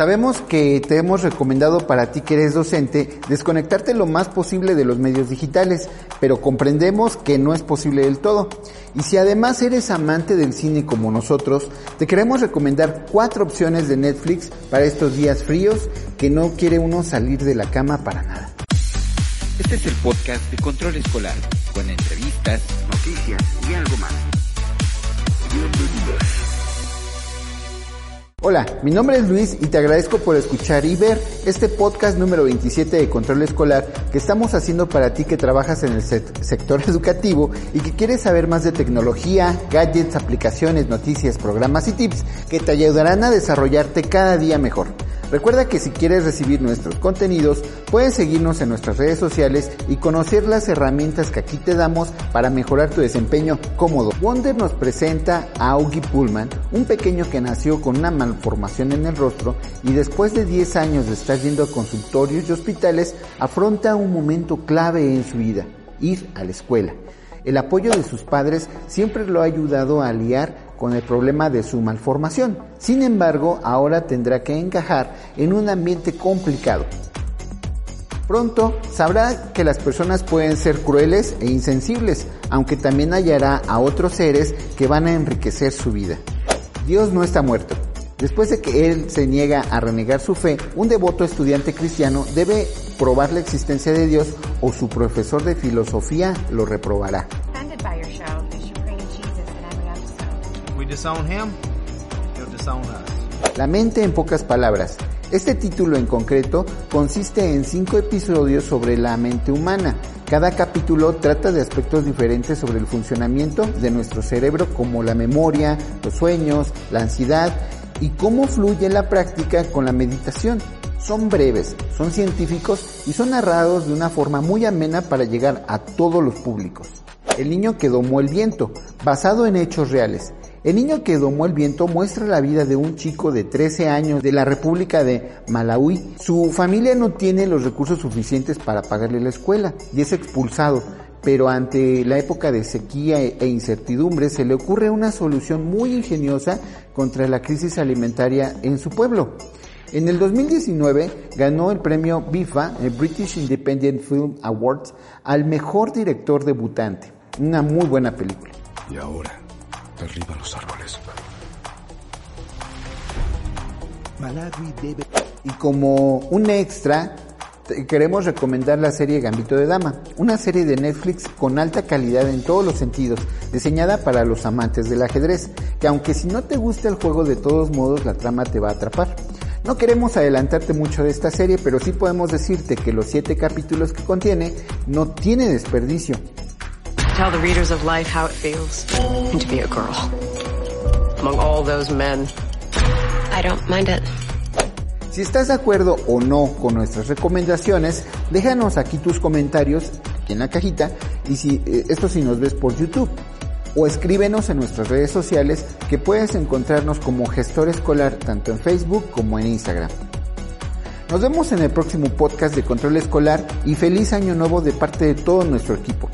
Sabemos que te hemos recomendado para ti que eres docente desconectarte lo más posible de los medios digitales, pero comprendemos que no es posible del todo. Y si además eres amante del cine como nosotros, te queremos recomendar cuatro opciones de Netflix para estos días fríos que no quiere uno salir de la cama para nada. Este es el podcast de Control Escolar, con entrevistas, noticias y algo más. Bienvenidos. Hola, mi nombre es Luis y te agradezco por escuchar y ver este podcast número 27 de Control Escolar que estamos haciendo para ti que trabajas en el sector educativo y que quieres saber más de tecnología, gadgets, aplicaciones, noticias, programas y tips que te ayudarán a desarrollarte cada día mejor. Recuerda que si quieres recibir nuestros contenidos, puedes seguirnos en nuestras redes sociales y conocer las herramientas que aquí te damos para mejorar tu desempeño cómodo. Wonder nos presenta a Augie Pullman, un pequeño que nació con una malformación en el rostro y después de 10 años de estar yendo a consultorios y hospitales, afronta un momento clave en su vida, ir a la escuela. El apoyo de sus padres siempre lo ha ayudado a liar con el problema de su malformación. Sin embargo, ahora tendrá que encajar en un ambiente complicado. Pronto sabrá que las personas pueden ser crueles e insensibles, aunque también hallará a otros seres que van a enriquecer su vida. Dios no está muerto. Después de que él se niega a renegar su fe, un devoto estudiante cristiano debe probar la existencia de Dios o su profesor de filosofía lo reprobará. Disown him, he'll. La mente en pocas palabras. Este título en concreto consiste en cinco episodios sobre la mente humana. Cada capítulo trata de aspectos diferentes sobre el funcionamiento de nuestro cerebro como la memoria, los sueños, la ansiedad y cómo fluye la práctica con la meditación. Son breves, son científicos y son narrados de una forma muy amena para llegar a todos los públicos. El niño que domó el viento, basado en hechos reales. El niño que domó el viento muestra la vida de un chico de 13 años de la República de Malawi. Su familia no tiene los recursos suficientes para pagarle la escuela y es expulsado, pero ante la época de sequía e incertidumbre se le ocurre una solución muy ingeniosa contra la crisis alimentaria en su pueblo. En el 2019 ganó el premio BIFA, el British Independent Film Awards, al mejor director debutante. Una muy buena película. Y ahora, derriba los árboles. Y como un extra, queremos recomendar la serie Gambito de Dama, una serie de Netflix con alta calidad en todos los sentidos, diseñada para los amantes del ajedrez, que aunque si no te gusta el juego de todos modos la trama te va a atrapar. No queremos adelantarte mucho de esta serie, pero sí podemos decirte que los siete capítulos que contiene no tiene desperdicio. Tell the readers of life how it feels to be a girl among all those men. I don't mind it. Si estás de acuerdo o no con nuestras recomendaciones, déjanos aquí tus comentarios, aquí en la cajita, y si eh, esto si nos ves por YouTube. O escríbenos en nuestras redes sociales que puedes encontrarnos como gestor escolar tanto en Facebook como en Instagram. Nos vemos en el próximo podcast de Control Escolar y feliz año nuevo de parte de todo nuestro equipo.